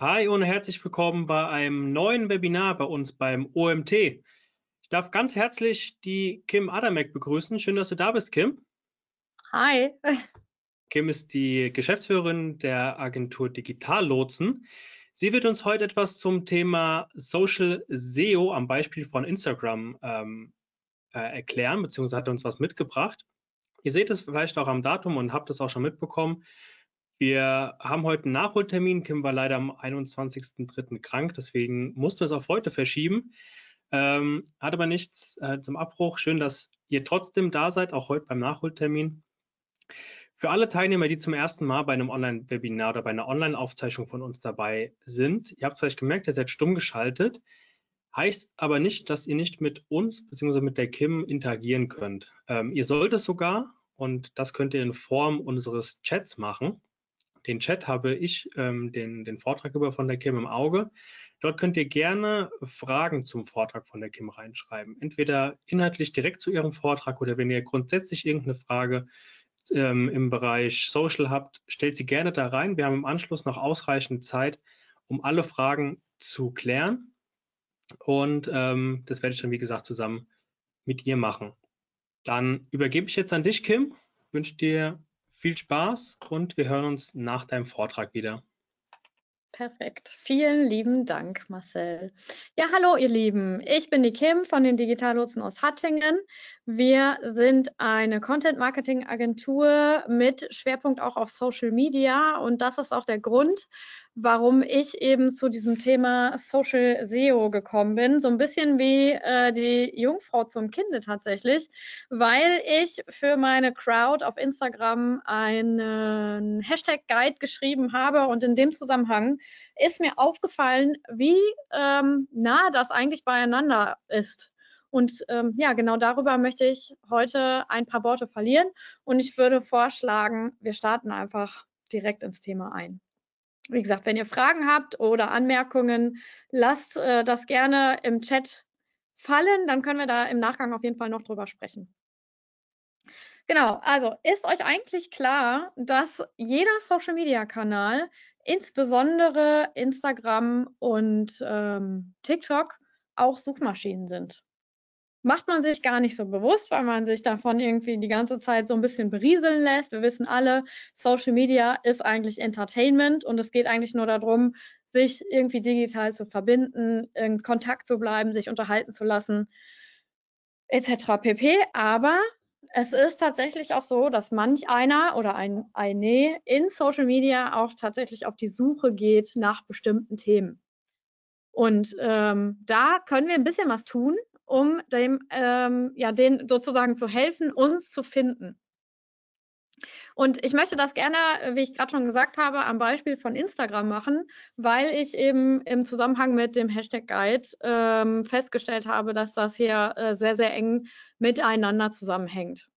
Hi und herzlich willkommen bei einem neuen Webinar bei uns beim OMT. Ich darf ganz herzlich die Kim Adamek begrüßen. Schön, dass du da bist, Kim. Hi. Kim ist die Geschäftsführerin der Agentur Digital Lotsen. Sie wird uns heute etwas zum Thema Social SEO am Beispiel von Instagram ähm, äh, erklären, beziehungsweise hat uns was mitgebracht. Ihr seht es vielleicht auch am Datum und habt es auch schon mitbekommen. Wir haben heute einen Nachholtermin. Kim war leider am 21.03. krank, deswegen mussten wir es auf heute verschieben. Ähm, hat aber nichts äh, zum Abbruch. Schön, dass ihr trotzdem da seid, auch heute beim Nachholtermin. Für alle Teilnehmer, die zum ersten Mal bei einem Online-Webinar oder bei einer Online-Aufzeichnung von uns dabei sind, ihr habt es vielleicht gemerkt, ihr seid stumm geschaltet, heißt aber nicht, dass ihr nicht mit uns bzw. mit der Kim interagieren könnt. Ähm, ihr sollt es sogar und das könnt ihr in Form unseres Chats machen den Chat habe ich ähm, den, den Vortrag über von der Kim im Auge. Dort könnt ihr gerne Fragen zum Vortrag von der Kim reinschreiben. Entweder inhaltlich direkt zu ihrem Vortrag oder wenn ihr grundsätzlich irgendeine Frage ähm, im Bereich Social habt, stellt sie gerne da rein. Wir haben im Anschluss noch ausreichend Zeit, um alle Fragen zu klären. Und ähm, das werde ich dann, wie gesagt, zusammen mit ihr machen. Dann übergebe ich jetzt an dich, Kim. Wünsche dir viel Spaß und wir hören uns nach deinem Vortrag wieder. Perfekt. Vielen lieben Dank, Marcel. Ja, hallo, ihr Lieben. Ich bin die Kim von den Digitallotsen aus Hattingen. Wir sind eine Content-Marketing-Agentur mit Schwerpunkt auch auf Social Media und das ist auch der Grund, warum ich eben zu diesem Thema Social SEO gekommen bin. So ein bisschen wie äh, die Jungfrau zum Kinde tatsächlich, weil ich für meine Crowd auf Instagram einen Hashtag-Guide geschrieben habe und in dem Zusammenhang ist mir aufgefallen, wie ähm, nah das eigentlich beieinander ist. Und ähm, ja, genau darüber möchte ich heute ein paar Worte verlieren und ich würde vorschlagen, wir starten einfach direkt ins Thema ein. Wie gesagt, wenn ihr Fragen habt oder Anmerkungen, lasst äh, das gerne im Chat fallen, dann können wir da im Nachgang auf jeden Fall noch drüber sprechen. Genau, also ist euch eigentlich klar, dass jeder Social-Media-Kanal, insbesondere Instagram und ähm, TikTok, auch Suchmaschinen sind? Macht man sich gar nicht so bewusst, weil man sich davon irgendwie die ganze Zeit so ein bisschen berieseln lässt. Wir wissen alle, Social Media ist eigentlich Entertainment und es geht eigentlich nur darum, sich irgendwie digital zu verbinden, in Kontakt zu bleiben, sich unterhalten zu lassen, etc. pp. Aber es ist tatsächlich auch so, dass manch einer oder ein eine in Social Media auch tatsächlich auf die Suche geht nach bestimmten Themen. Und ähm, da können wir ein bisschen was tun, um dem, ähm, ja, denen sozusagen zu helfen, uns zu finden. Und ich möchte das gerne, wie ich gerade schon gesagt habe, am Beispiel von Instagram machen, weil ich eben im Zusammenhang mit dem Hashtag Guide ähm, festgestellt habe, dass das hier äh, sehr, sehr eng miteinander zusammenhängt.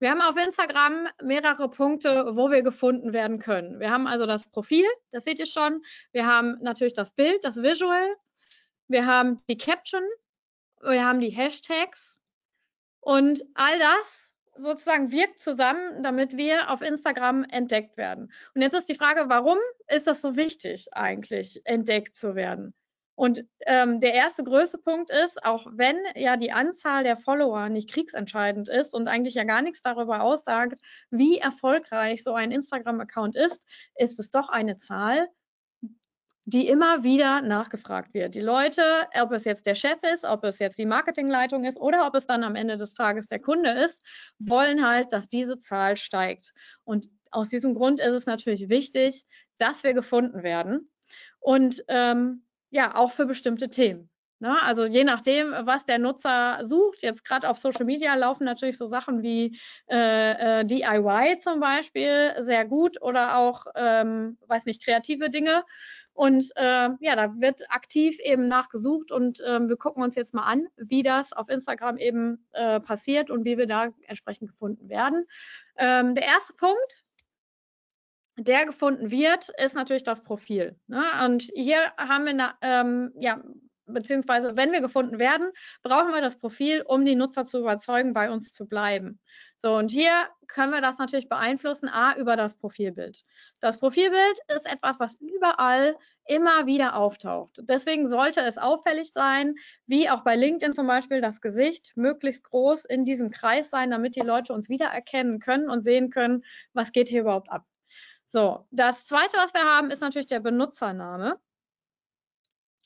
Wir haben auf Instagram mehrere Punkte, wo wir gefunden werden können. Wir haben also das Profil, das seht ihr schon. Wir haben natürlich das Bild, das Visual. Wir haben die Caption, wir haben die Hashtags und all das sozusagen wirkt zusammen, damit wir auf Instagram entdeckt werden. Und jetzt ist die Frage, warum ist das so wichtig eigentlich, entdeckt zu werden? Und ähm, der erste größte Punkt ist, auch wenn ja die Anzahl der Follower nicht kriegsentscheidend ist und eigentlich ja gar nichts darüber aussagt, wie erfolgreich so ein Instagram-Account ist, ist es doch eine Zahl, die immer wieder nachgefragt wird. Die Leute, ob es jetzt der Chef ist, ob es jetzt die Marketingleitung ist oder ob es dann am Ende des Tages der Kunde ist, wollen halt, dass diese Zahl steigt. Und aus diesem Grund ist es natürlich wichtig, dass wir gefunden werden und ähm, ja, auch für bestimmte Themen. Ne? Also je nachdem, was der Nutzer sucht, jetzt gerade auf Social Media laufen natürlich so Sachen wie äh, äh, DIY zum Beispiel sehr gut oder auch, ähm, weiß nicht, kreative Dinge. Und äh, ja, da wird aktiv eben nachgesucht und äh, wir gucken uns jetzt mal an, wie das auf Instagram eben äh, passiert und wie wir da entsprechend gefunden werden. Ähm, der erste Punkt, der gefunden wird, ist natürlich das Profil. Ne? Und hier haben wir na, ähm, ja, beziehungsweise wenn wir gefunden werden, brauchen wir das Profil, um die Nutzer zu überzeugen, bei uns zu bleiben. So, und hier können wir das natürlich beeinflussen, a, über das Profilbild. Das Profilbild ist etwas, was überall immer wieder auftaucht. Deswegen sollte es auffällig sein, wie auch bei LinkedIn zum Beispiel, das Gesicht möglichst groß in diesem Kreis sein, damit die Leute uns wiedererkennen können und sehen können, was geht hier überhaupt ab. So, das zweite, was wir haben, ist natürlich der Benutzername.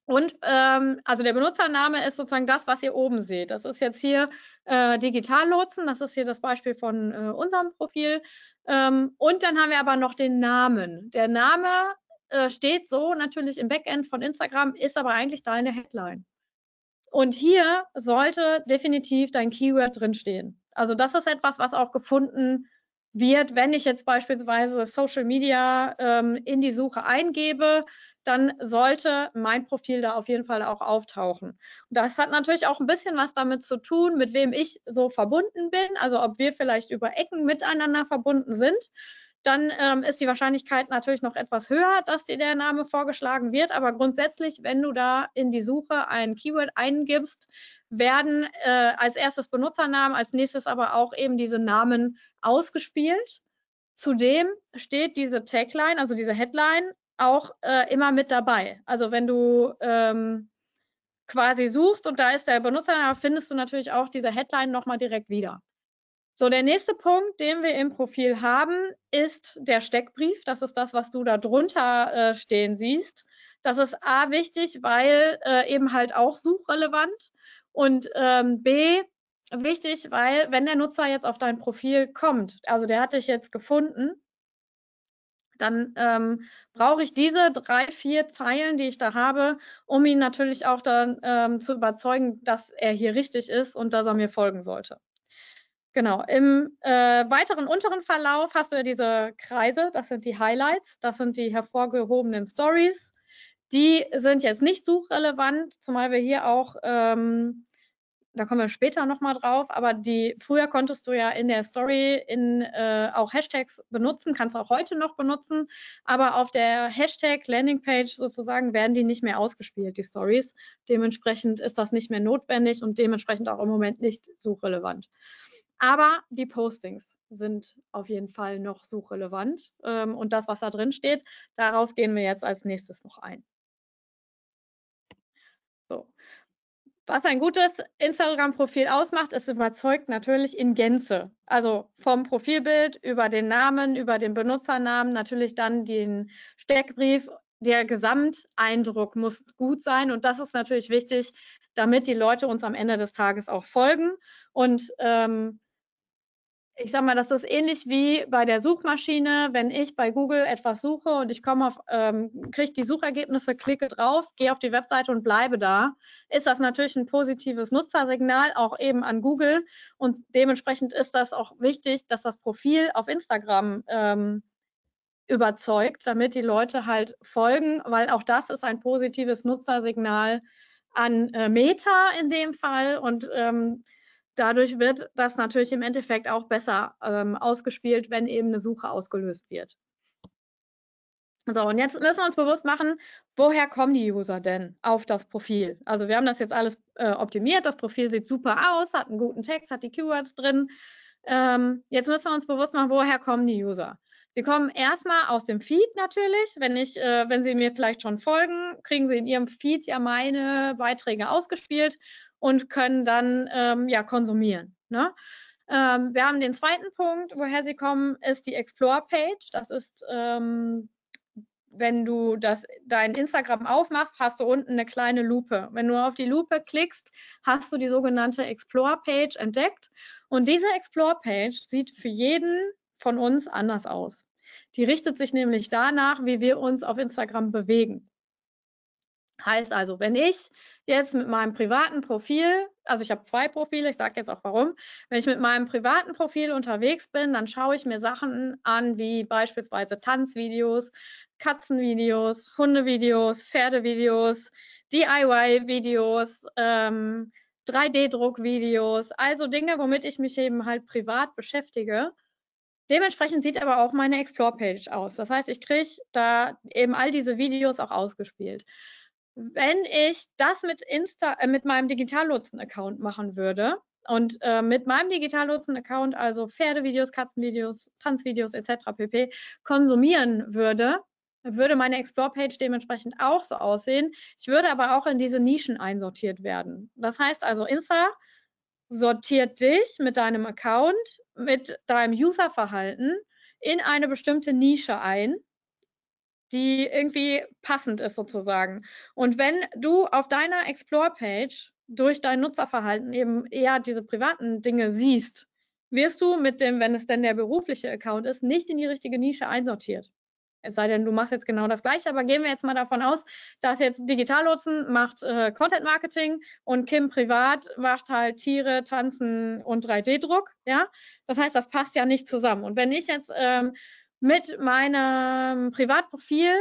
Und ähm, also der Benutzername ist sozusagen das, was ihr oben seht. Das ist jetzt hier äh, Digitallotsen. Das ist hier das Beispiel von äh, unserem Profil. Ähm, und dann haben wir aber noch den Namen. Der Name äh, steht so natürlich im Backend von Instagram, ist aber eigentlich deine Headline. Und hier sollte definitiv dein Keyword drinstehen. Also das ist etwas, was auch gefunden wird, wenn ich jetzt beispielsweise Social Media ähm, in die Suche eingebe, dann sollte mein Profil da auf jeden Fall auch auftauchen. Und das hat natürlich auch ein bisschen was damit zu tun, mit wem ich so verbunden bin, also ob wir vielleicht über Ecken miteinander verbunden sind. Dann ähm, ist die Wahrscheinlichkeit natürlich noch etwas höher, dass dir der Name vorgeschlagen wird. Aber grundsätzlich, wenn du da in die Suche ein Keyword eingibst, werden äh, als erstes Benutzernamen, als nächstes aber auch eben diese Namen ausgespielt. Zudem steht diese Tagline, also diese Headline, auch äh, immer mit dabei. Also wenn du ähm, quasi suchst und da ist der Benutzername, findest du natürlich auch diese Headline nochmal direkt wieder. So, der nächste Punkt, den wir im Profil haben, ist der Steckbrief. Das ist das, was du da drunter äh, stehen siehst. Das ist A wichtig, weil äh, eben halt auch suchrelevant und ähm, B wichtig, weil wenn der Nutzer jetzt auf dein Profil kommt, also der hat dich jetzt gefunden dann ähm, brauche ich diese drei, vier Zeilen, die ich da habe, um ihn natürlich auch dann ähm, zu überzeugen, dass er hier richtig ist und dass er mir folgen sollte. Genau, im äh, weiteren unteren Verlauf hast du ja diese Kreise, das sind die Highlights, das sind die hervorgehobenen Stories. Die sind jetzt nicht suchrelevant, zumal wir hier auch ähm, da kommen wir später nochmal drauf, aber die früher konntest du ja in der Story in äh, auch Hashtags benutzen, kannst auch heute noch benutzen, aber auf der Hashtag Landingpage sozusagen werden die nicht mehr ausgespielt, die Stories. Dementsprechend ist das nicht mehr notwendig und dementsprechend auch im Moment nicht suchrelevant. Aber die Postings sind auf jeden Fall noch suchrelevant ähm, und das, was da drin steht, darauf gehen wir jetzt als nächstes noch ein. Was ein gutes Instagram-Profil ausmacht, ist überzeugt natürlich in Gänze. Also vom Profilbild über den Namen, über den Benutzernamen, natürlich dann den Steckbrief. Der Gesamteindruck muss gut sein und das ist natürlich wichtig, damit die Leute uns am Ende des Tages auch folgen. Und ähm, ich sag mal, das ist ähnlich wie bei der Suchmaschine. Wenn ich bei Google etwas suche und ich komme auf, ähm, kriege die Suchergebnisse, klicke drauf, gehe auf die Webseite und bleibe da, ist das natürlich ein positives Nutzersignal auch eben an Google. Und dementsprechend ist das auch wichtig, dass das Profil auf Instagram ähm, überzeugt, damit die Leute halt folgen, weil auch das ist ein positives Nutzersignal an äh, Meta in dem Fall und ähm, dadurch wird das natürlich im Endeffekt auch besser ähm, ausgespielt, wenn eben eine Suche ausgelöst wird. So, und jetzt müssen wir uns bewusst machen, woher kommen die User denn auf das Profil? Also wir haben das jetzt alles äh, optimiert, das Profil sieht super aus, hat einen guten Text, hat die Keywords drin. Ähm, jetzt müssen wir uns bewusst machen, woher kommen die User? Sie kommen erstmal aus dem Feed natürlich. Wenn ich, äh, wenn Sie mir vielleicht schon folgen, kriegen Sie in Ihrem Feed ja meine Beiträge ausgespielt und können dann ähm, ja konsumieren. Ne? Ähm, wir haben den zweiten Punkt, woher sie kommen, ist die Explore-Page. Das ist, ähm, wenn du das, dein Instagram aufmachst, hast du unten eine kleine Lupe. Wenn du auf die Lupe klickst, hast du die sogenannte Explore-Page entdeckt. Und diese Explore-Page sieht für jeden von uns anders aus. Die richtet sich nämlich danach, wie wir uns auf Instagram bewegen. Heißt also, wenn ich jetzt mit meinem privaten Profil, also ich habe zwei Profile, ich sage jetzt auch warum, wenn ich mit meinem privaten Profil unterwegs bin, dann schaue ich mir Sachen an wie beispielsweise Tanzvideos, Katzenvideos, Hundevideos, Pferdevideos, DIY-Videos, ähm, 3D-Druckvideos, also Dinge, womit ich mich eben halt privat beschäftige. Dementsprechend sieht aber auch meine Explore-Page aus. Das heißt, ich kriege da eben all diese Videos auch ausgespielt. Wenn ich das mit Insta, äh, mit meinem Digitallotsen-Account machen würde und äh, mit meinem Digitallotsen-Account also Pferdevideos, Katzenvideos, Tanzvideos etc. pp. konsumieren würde, würde meine Explore-Page dementsprechend auch so aussehen. Ich würde aber auch in diese Nischen einsortiert werden. Das heißt also, Insta sortiert dich mit deinem Account, mit deinem Userverhalten in eine bestimmte Nische ein, die irgendwie passend ist sozusagen. Und wenn du auf deiner Explore-Page durch dein Nutzerverhalten eben eher diese privaten Dinge siehst, wirst du mit dem, wenn es denn der berufliche Account ist, nicht in die richtige Nische einsortiert. Es sei denn, du machst jetzt genau das Gleiche, aber gehen wir jetzt mal davon aus, dass jetzt Digitallotsen macht äh, Content Marketing und Kim privat macht halt Tiere, Tanzen und 3D-Druck, ja. Das heißt, das passt ja nicht zusammen. Und wenn ich jetzt ähm, mit meinem Privatprofil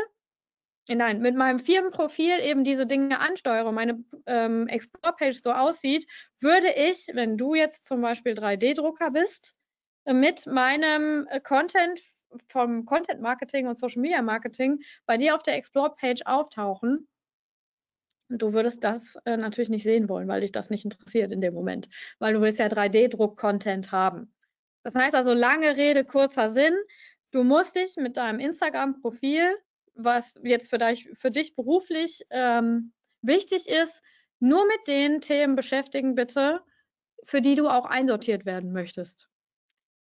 nein, mit meinem Firmenprofil eben diese Dinge ansteuere, meine ähm, Explore-Page so aussieht, würde ich, wenn du jetzt zum Beispiel 3D-Drucker bist, mit meinem äh, Content vom Content Marketing und Social Media Marketing bei dir auf der Explore-Page auftauchen. Du würdest das äh, natürlich nicht sehen wollen, weil dich das nicht interessiert in dem Moment, weil du willst ja 3D-Druck-Content haben. Das heißt also, lange Rede, kurzer Sinn. Du musst dich mit deinem Instagram-Profil, was jetzt für dich, für dich beruflich ähm, wichtig ist, nur mit den Themen beschäftigen, bitte, für die du auch einsortiert werden möchtest.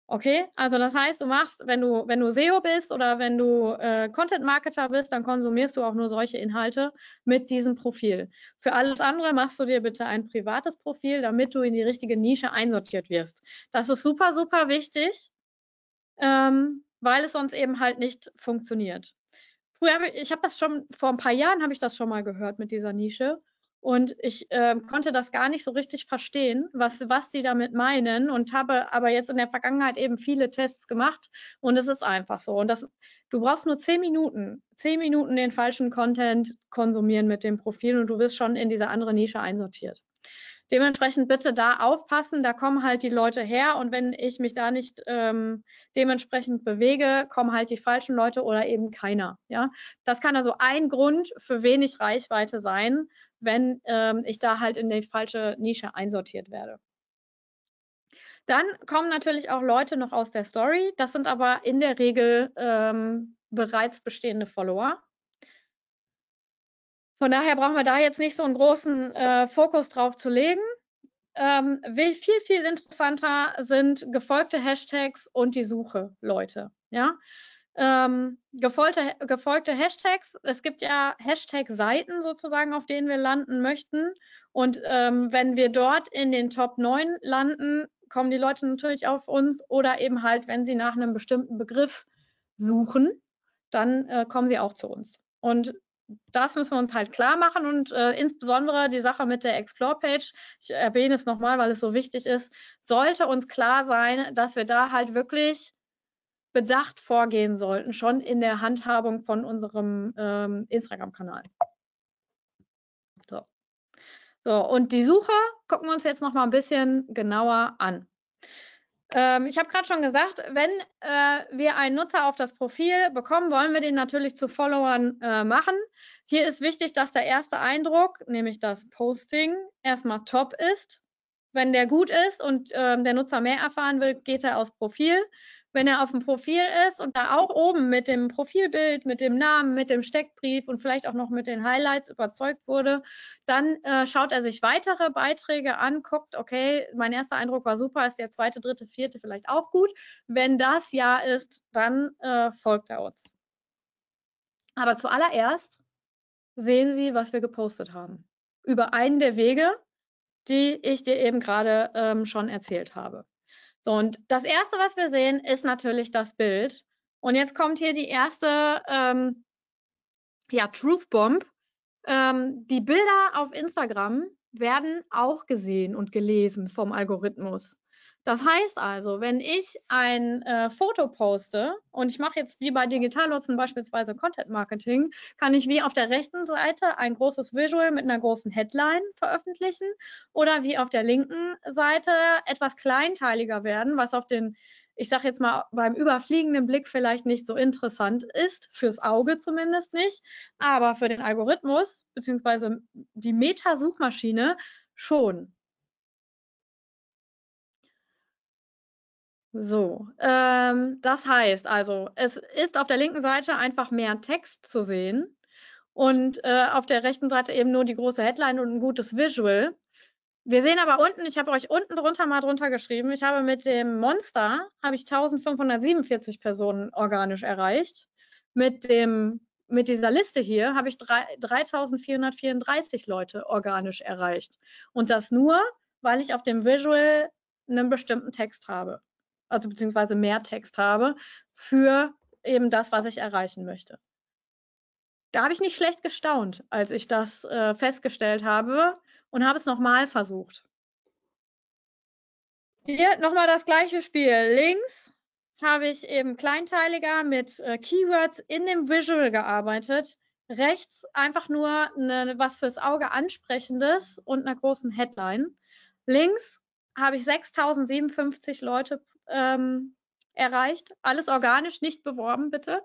Okay, also das heißt, du machst, wenn du, wenn du SEO bist oder wenn du äh, Content Marketer bist, dann konsumierst du auch nur solche Inhalte mit diesem Profil. Für alles andere machst du dir bitte ein privates Profil, damit du in die richtige Nische einsortiert wirst. Das ist super, super wichtig, ähm, weil es sonst eben halt nicht funktioniert. Früher habe ich, ich habe das schon, vor ein paar Jahren habe ich das schon mal gehört mit dieser Nische. Und ich äh, konnte das gar nicht so richtig verstehen, was, was die damit meinen und habe aber jetzt in der Vergangenheit eben viele Tests gemacht und es ist einfach so. Und das, du brauchst nur zehn Minuten, zehn Minuten den falschen Content konsumieren mit dem Profil und du wirst schon in diese andere Nische einsortiert. Dementsprechend bitte da aufpassen, da kommen halt die Leute her und wenn ich mich da nicht ähm, dementsprechend bewege, kommen halt die falschen Leute oder eben keiner. Ja, das kann also ein Grund für wenig Reichweite sein, wenn ähm, ich da halt in die falsche Nische einsortiert werde. Dann kommen natürlich auch Leute noch aus der Story. Das sind aber in der Regel ähm, bereits bestehende Follower. Von daher brauchen wir da jetzt nicht so einen großen äh, Fokus drauf zu legen. Ähm, viel, viel interessanter sind gefolgte Hashtags und die Suche, Leute. Ja? Ähm, gefolgte, gefolgte Hashtags. Es gibt ja Hashtag-Seiten sozusagen, auf denen wir landen möchten. Und ähm, wenn wir dort in den Top 9 landen, kommen die Leute natürlich auf uns oder eben halt, wenn sie nach einem bestimmten Begriff suchen, dann äh, kommen sie auch zu uns. Und das müssen wir uns halt klar machen und äh, insbesondere die Sache mit der Explore-Page, ich erwähne es nochmal, weil es so wichtig ist, sollte uns klar sein, dass wir da halt wirklich bedacht vorgehen sollten, schon in der Handhabung von unserem ähm, Instagram-Kanal. So. so, und die Suche gucken wir uns jetzt nochmal ein bisschen genauer an. Ähm, ich habe gerade schon gesagt, wenn äh, wir einen Nutzer auf das Profil bekommen, wollen wir den natürlich zu Followern äh, machen. Hier ist wichtig, dass der erste Eindruck, nämlich das Posting, erstmal top ist. Wenn der gut ist und ähm, der Nutzer mehr erfahren will, geht er aufs Profil wenn er auf dem Profil ist und da auch oben mit dem Profilbild, mit dem Namen, mit dem Steckbrief und vielleicht auch noch mit den Highlights überzeugt wurde, dann äh, schaut er sich weitere Beiträge an, guckt, okay, mein erster Eindruck war super, ist der zweite, dritte, vierte vielleicht auch gut. Wenn das ja ist, dann äh, folgt er uns. Aber zuallererst sehen Sie, was wir gepostet haben. Über einen der Wege, die ich dir eben gerade ähm, schon erzählt habe. So, und das erste, was wir sehen, ist natürlich das Bild. Und jetzt kommt hier die erste ähm, ja, Truth Bomb. Ähm, die Bilder auf Instagram werden auch gesehen und gelesen vom Algorithmus. Das heißt also, wenn ich ein äh, Foto poste und ich mache jetzt wie bei Digitallotsen beispielsweise Content Marketing, kann ich wie auf der rechten Seite ein großes Visual mit einer großen Headline veröffentlichen oder wie auf der linken Seite etwas kleinteiliger werden, was auf den ich sage jetzt mal, beim überfliegenden Blick vielleicht nicht so interessant ist, fürs Auge zumindest nicht, aber für den Algorithmus beziehungsweise die Meta-Suchmaschine schon. So, ähm, das heißt also, es ist auf der linken Seite einfach mehr Text zu sehen und äh, auf der rechten Seite eben nur die große Headline und ein gutes Visual. Wir sehen aber unten, ich habe euch unten drunter mal drunter geschrieben, ich habe mit dem Monster, habe ich 1547 Personen organisch erreicht. Mit dem mit dieser Liste hier habe ich 3434 Leute organisch erreicht. Und das nur, weil ich auf dem Visual einen bestimmten Text habe also beziehungsweise mehr Text habe für eben das, was ich erreichen möchte. Da habe ich nicht schlecht gestaunt, als ich das äh, festgestellt habe und habe es nochmal versucht. Hier nochmal das gleiche Spiel. Links habe ich eben kleinteiliger mit äh, Keywords in dem Visual gearbeitet. Rechts einfach nur eine, was fürs Auge ansprechendes und einer großen Headline. Links habe ich 6057 Leute ähm, erreicht. Alles organisch, nicht beworben, bitte.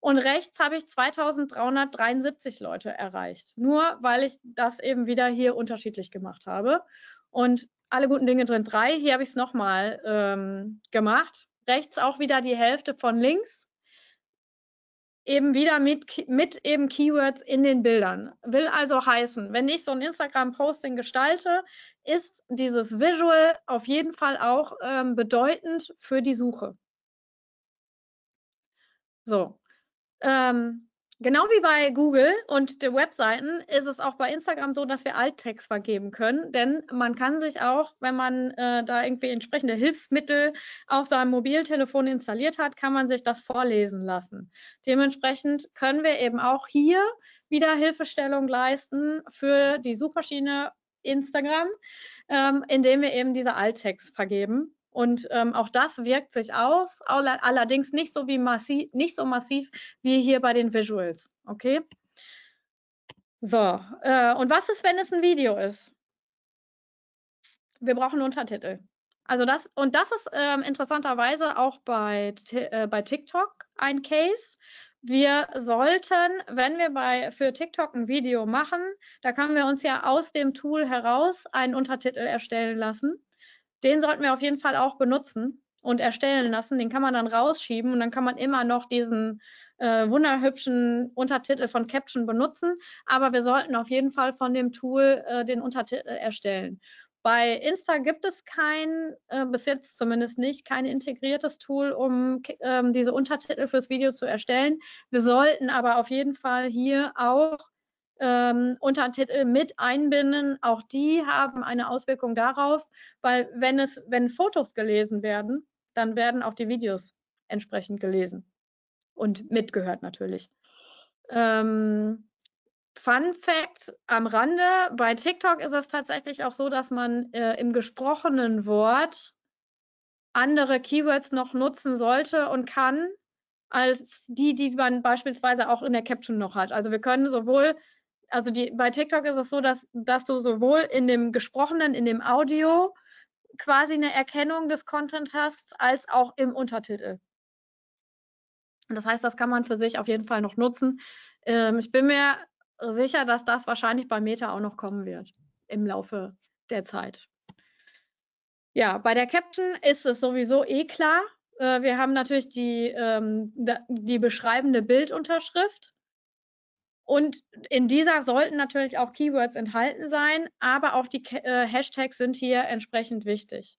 Und rechts habe ich 2373 Leute erreicht. Nur weil ich das eben wieder hier unterschiedlich gemacht habe. Und alle guten Dinge drin drei. Hier habe ich es nochmal ähm, gemacht. Rechts auch wieder die Hälfte von links. Eben wieder mit, mit eben Keywords in den Bildern. Will also heißen, wenn ich so ein Instagram-Posting gestalte, ist dieses Visual auf jeden Fall auch ähm, bedeutend für die Suche. So. Ähm, genau wie bei Google und den Webseiten ist es auch bei Instagram so, dass wir Alttext vergeben können, denn man kann sich auch, wenn man äh, da irgendwie entsprechende Hilfsmittel auf seinem Mobiltelefon installiert hat, kann man sich das vorlesen lassen. Dementsprechend können wir eben auch hier wieder Hilfestellung leisten für die Suchmaschine Instagram, ähm, indem wir eben diese Alttext vergeben. Und ähm, auch das wirkt sich aus, allerdings nicht so, wie massiv, nicht so massiv wie hier bei den Visuals. Okay? So, äh, und was ist, wenn es ein Video ist? Wir brauchen Untertitel. Also das, und das ist ähm, interessanterweise auch bei, äh, bei TikTok ein Case, wir sollten, wenn wir bei, für TikTok ein Video machen, da können wir uns ja aus dem Tool heraus einen Untertitel erstellen lassen. Den sollten wir auf jeden Fall auch benutzen und erstellen lassen. Den kann man dann rausschieben und dann kann man immer noch diesen äh, wunderhübschen Untertitel von Caption benutzen. Aber wir sollten auf jeden Fall von dem Tool äh, den Untertitel erstellen. Bei Insta gibt es kein, äh, bis jetzt zumindest nicht, kein integriertes Tool, um ähm, diese Untertitel fürs Video zu erstellen. Wir sollten aber auf jeden Fall hier auch ähm, Untertitel mit einbinden. Auch die haben eine Auswirkung darauf, weil wenn es, wenn Fotos gelesen werden, dann werden auch die Videos entsprechend gelesen und mitgehört natürlich. Ähm, Fun Fact am Rande, bei TikTok ist es tatsächlich auch so, dass man äh, im gesprochenen Wort andere Keywords noch nutzen sollte und kann, als die, die man beispielsweise auch in der Caption noch hat. Also wir können sowohl, also die, bei TikTok ist es so, dass, dass du sowohl in dem gesprochenen, in dem Audio quasi eine Erkennung des Content hast, als auch im Untertitel. Das heißt, das kann man für sich auf jeden Fall noch nutzen. Ähm, ich bin mir sicher, dass das wahrscheinlich bei Meta auch noch kommen wird im Laufe der Zeit. Ja, bei der Caption ist es sowieso eh klar. Äh, wir haben natürlich die, ähm, die beschreibende Bildunterschrift. Und in dieser sollten natürlich auch Keywords enthalten sein, aber auch die äh, Hashtags sind hier entsprechend wichtig.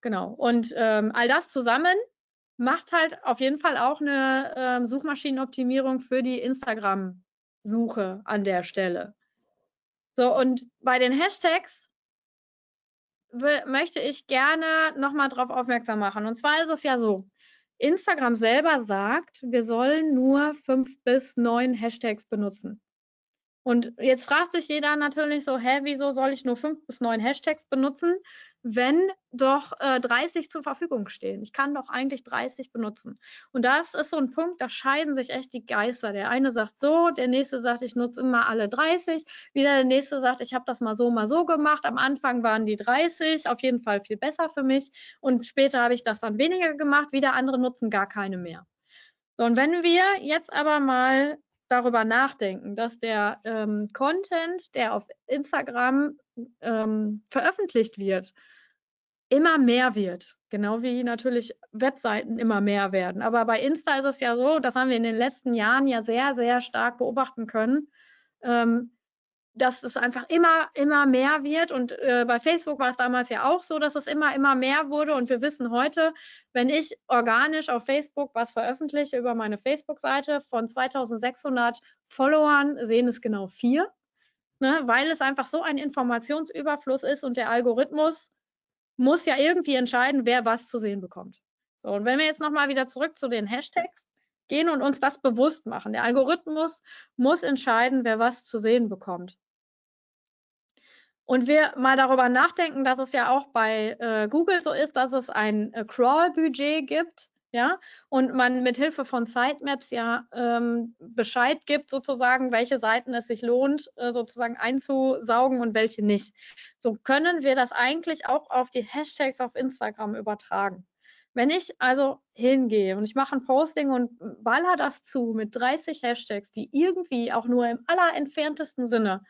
Genau. Und ähm, all das zusammen macht halt auf jeden Fall auch eine ähm, Suchmaschinenoptimierung für die Instagram suche an der Stelle. So, und bei den Hashtags möchte ich gerne nochmal darauf aufmerksam machen. Und zwar ist es ja so, Instagram selber sagt, wir sollen nur fünf bis neun Hashtags benutzen. Und jetzt fragt sich jeder natürlich so, hä, wieso soll ich nur fünf bis neun Hashtags benutzen? wenn doch äh, 30 zur Verfügung stehen. Ich kann doch eigentlich 30 benutzen. Und das ist so ein Punkt, da scheiden sich echt die Geister. Der eine sagt so, der nächste sagt, ich nutze immer alle 30. Wieder der nächste sagt, ich habe das mal so, mal so gemacht. Am Anfang waren die 30 auf jeden Fall viel besser für mich. Und später habe ich das dann weniger gemacht. Wieder andere nutzen gar keine mehr. So, und wenn wir jetzt aber mal darüber nachdenken, dass der ähm, Content, der auf Instagram ähm, veröffentlicht wird, immer mehr wird. Genau wie natürlich Webseiten immer mehr werden. Aber bei Insta ist es ja so, das haben wir in den letzten Jahren ja sehr, sehr stark beobachten können, ähm, dass es einfach immer, immer mehr wird. Und äh, bei Facebook war es damals ja auch so, dass es immer, immer mehr wurde. Und wir wissen heute, wenn ich organisch auf Facebook was veröffentliche über meine Facebook-Seite von 2600 Followern, sehen es genau vier, ne, weil es einfach so ein Informationsüberfluss ist und der Algorithmus muss ja irgendwie entscheiden, wer was zu sehen bekommt. So, und wenn wir jetzt nochmal wieder zurück zu den Hashtags gehen und uns das bewusst machen. Der Algorithmus muss entscheiden, wer was zu sehen bekommt. Und wir mal darüber nachdenken, dass es ja auch bei äh, Google so ist, dass es ein äh, Crawl-Budget gibt, ja, und man mit Hilfe von Sitemaps ja ähm, Bescheid gibt, sozusagen, welche Seiten es sich lohnt, äh, sozusagen einzusaugen und welche nicht. So können wir das eigentlich auch auf die Hashtags auf Instagram übertragen. Wenn ich also hingehe und ich mache ein Posting und baller das zu mit 30 Hashtags, die irgendwie auch nur im allerentferntesten Sinne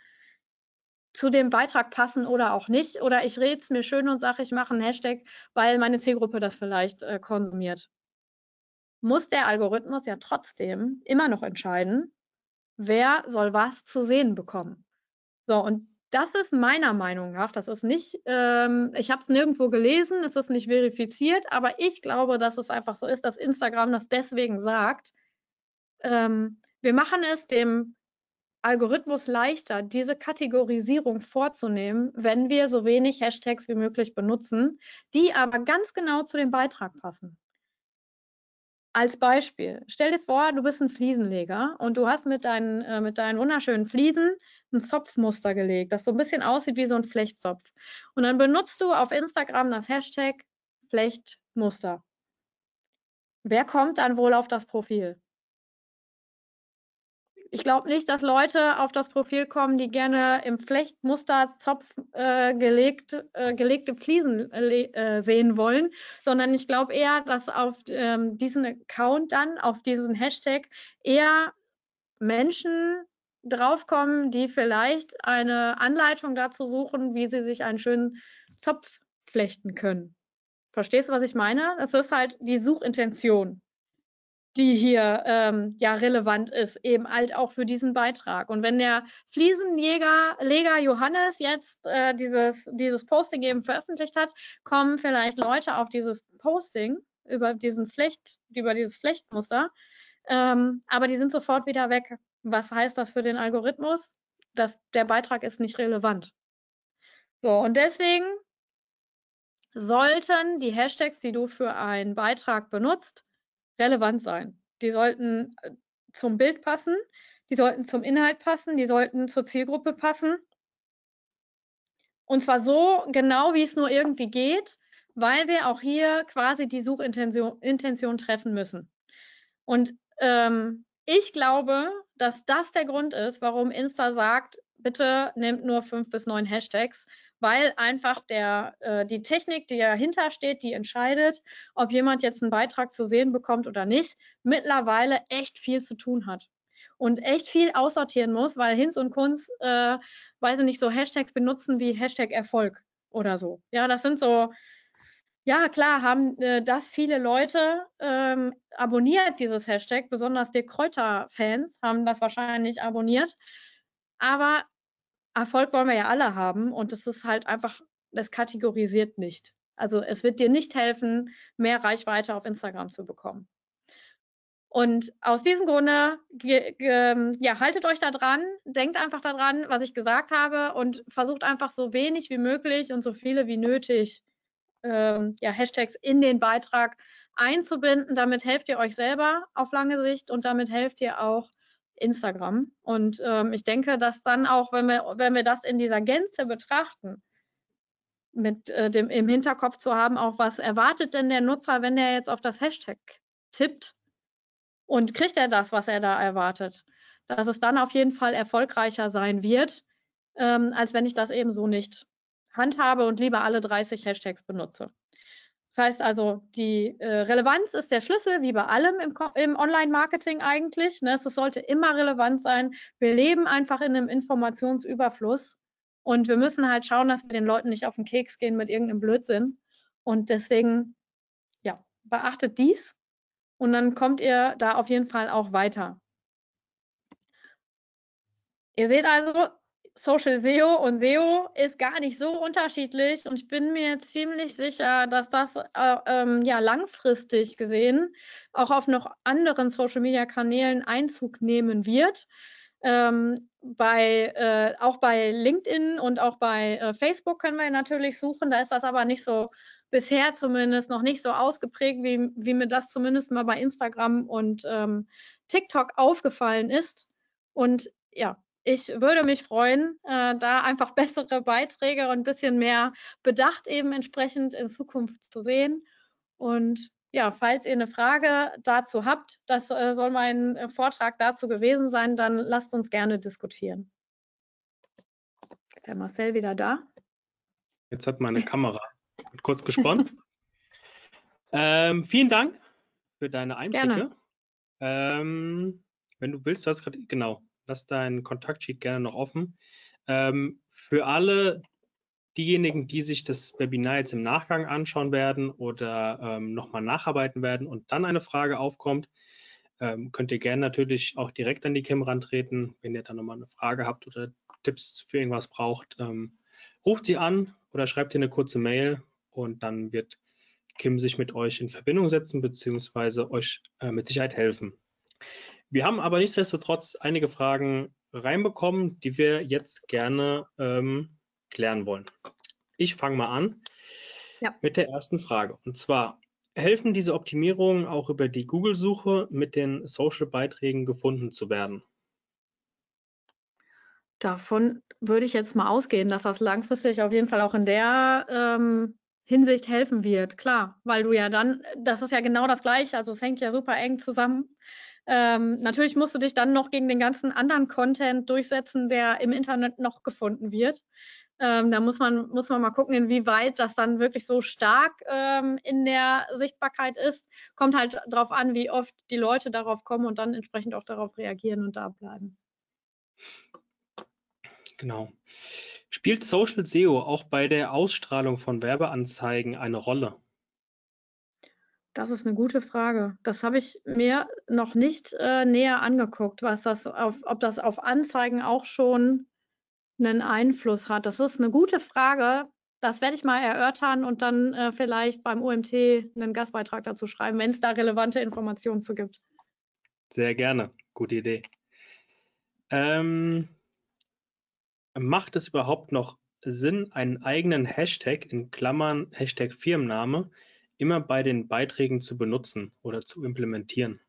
zu dem Beitrag passen oder auch nicht, oder ich rede es mir schön und sage, ich mache einen Hashtag, weil meine Zielgruppe das vielleicht äh, konsumiert, muss der Algorithmus ja trotzdem immer noch entscheiden, wer soll was zu sehen bekommen. So, und das ist meiner Meinung nach, das ist nicht, ähm, ich habe es nirgendwo gelesen, es ist nicht verifiziert, aber ich glaube, dass es einfach so ist, dass Instagram das deswegen sagt. Ähm, wir machen es dem Algorithmus leichter, diese Kategorisierung vorzunehmen, wenn wir so wenig Hashtags wie möglich benutzen, die aber ganz genau zu dem Beitrag passen. Als Beispiel, stell dir vor, du bist ein Fliesenleger und du hast mit deinen, äh, mit deinen wunderschönen Fliesen ein Zopfmuster gelegt, das so ein bisschen aussieht wie so ein Flechtzopf. Und dann benutzt du auf Instagram das Hashtag Flechtmuster. Wer kommt dann wohl auf das Profil? Ich glaube nicht, dass Leute auf das Profil kommen, die gerne im Flechtmusterzopf äh, gelegt, äh, gelegte Fliesen äh, sehen wollen, sondern ich glaube eher, dass auf ähm, diesen Account dann, auf diesen Hashtag eher Menschen draufkommen, die vielleicht eine Anleitung dazu suchen, wie sie sich einen schönen Zopf flechten können. Verstehst du, was ich meine? Es ist halt die Suchintention die hier ähm, ja relevant ist, eben halt auch für diesen Beitrag. Und wenn der Fliesenjäger Leger Johannes jetzt äh, dieses, dieses Posting eben veröffentlicht hat, kommen vielleicht Leute auf dieses Posting über diesen Flecht, über dieses Flechtmuster, ähm, aber die sind sofort wieder weg. Was heißt das für den Algorithmus? Dass der Beitrag ist nicht relevant. So, und deswegen sollten die Hashtags, die du für einen Beitrag benutzt, relevant sein. Die sollten äh, zum Bild passen, die sollten zum Inhalt passen, die sollten zur Zielgruppe passen. Und zwar so genau, wie es nur irgendwie geht, weil wir auch hier quasi die Suchintention Intention treffen müssen. Und ähm, ich glaube, dass das der Grund ist, warum Insta sagt, bitte nehmt nur fünf bis neun Hashtags, weil einfach der, äh, die Technik, die dahinter steht, die entscheidet, ob jemand jetzt einen Beitrag zu sehen bekommt oder nicht, mittlerweile echt viel zu tun hat. Und echt viel aussortieren muss, weil Hinz und Kunz, äh, weiß ich nicht, so Hashtags benutzen wie Hashtag Erfolg oder so. Ja, das sind so, ja, klar, haben äh, das viele Leute ähm, abonniert, dieses Hashtag, besonders die Kräuter-Fans haben das wahrscheinlich abonniert. Aber Erfolg wollen wir ja alle haben und es ist halt einfach, das kategorisiert nicht. Also es wird dir nicht helfen, mehr Reichweite auf Instagram zu bekommen. Und aus diesem Grunde, ja, haltet euch da dran, denkt einfach daran, was ich gesagt habe und versucht einfach so wenig wie möglich und so viele wie nötig ähm, ja, Hashtags in den Beitrag einzubinden. Damit helft ihr euch selber auf lange Sicht und damit helft ihr auch Instagram. Und ähm, ich denke, dass dann auch, wenn wir, wenn wir das in dieser Gänze betrachten, mit äh, dem im Hinterkopf zu haben, auch was erwartet denn der Nutzer, wenn er jetzt auf das Hashtag tippt und kriegt er das, was er da erwartet, dass es dann auf jeden Fall erfolgreicher sein wird, ähm, als wenn ich das eben so nicht handhabe und lieber alle 30 Hashtags benutze. Das heißt also, die äh, Relevanz ist der Schlüssel, wie bei allem im, im Online-Marketing eigentlich. Ne? Es sollte immer relevant sein. Wir leben einfach in einem Informationsüberfluss und wir müssen halt schauen, dass wir den Leuten nicht auf den Keks gehen mit irgendeinem Blödsinn. Und deswegen, ja, beachtet dies und dann kommt ihr da auf jeden Fall auch weiter. Ihr seht also, Social SEO und SEO ist gar nicht so unterschiedlich und ich bin mir ziemlich sicher, dass das äh, ähm, ja langfristig gesehen auch auf noch anderen Social Media Kanälen Einzug nehmen wird. Ähm, bei, äh, auch bei LinkedIn und auch bei äh, Facebook können wir natürlich suchen. Da ist das aber nicht so, bisher zumindest noch nicht so ausgeprägt, wie, wie mir das zumindest mal bei Instagram und ähm, TikTok aufgefallen ist. Und ja, ich würde mich freuen, äh, da einfach bessere Beiträge und ein bisschen mehr Bedacht eben entsprechend in Zukunft zu sehen. Und ja, falls ihr eine Frage dazu habt, das äh, soll mein äh, Vortrag dazu gewesen sein, dann lasst uns gerne diskutieren. Ist der Marcel wieder da? Jetzt hat meine Kamera kurz gespannt. ähm, vielen Dank für deine Einblicke. Gerne. Ähm, wenn du willst, du hast gerade, genau, lass deinen Kontaktsheet gerne noch offen. Ähm, für alle diejenigen, die sich das Webinar jetzt im Nachgang anschauen werden oder ähm, nochmal nacharbeiten werden und dann eine Frage aufkommt, ähm, könnt ihr gerne natürlich auch direkt an die Kim rantreten. Wenn ihr dann nochmal eine Frage habt oder Tipps für irgendwas braucht, ähm, ruft sie an oder schreibt ihr eine kurze Mail und dann wird Kim sich mit euch in Verbindung setzen beziehungsweise euch äh, mit Sicherheit helfen. Wir haben aber nichtsdestotrotz einige Fragen reinbekommen, die wir jetzt gerne ähm, klären wollen. Ich fange mal an ja. mit der ersten Frage. Und zwar, helfen diese Optimierungen auch über die Google-Suche mit den Social-Beiträgen gefunden zu werden? Davon würde ich jetzt mal ausgehen, dass das langfristig auf jeden Fall auch in der ähm, Hinsicht helfen wird. Klar, weil du ja dann, das ist ja genau das Gleiche, also es hängt ja super eng zusammen. Ähm, natürlich musst du dich dann noch gegen den ganzen anderen Content durchsetzen, der im Internet noch gefunden wird. Ähm, da muss man, muss man mal gucken, inwieweit das dann wirklich so stark ähm, in der Sichtbarkeit ist. Kommt halt darauf an, wie oft die Leute darauf kommen und dann entsprechend auch darauf reagieren und da bleiben. Genau. Spielt Social SEO auch bei der Ausstrahlung von Werbeanzeigen eine Rolle? Das ist eine gute Frage. Das habe ich mir noch nicht äh, näher angeguckt, was das auf, ob das auf Anzeigen auch schon einen Einfluss hat? Das ist eine gute Frage. Das werde ich mal erörtern und dann äh, vielleicht beim OMT einen Gastbeitrag dazu schreiben, wenn es da relevante Informationen zu gibt. Sehr gerne. Gute Idee. Ähm, macht es überhaupt noch Sinn, einen eigenen Hashtag in Klammern Hashtag Firmenname immer bei den Beiträgen zu benutzen oder zu implementieren?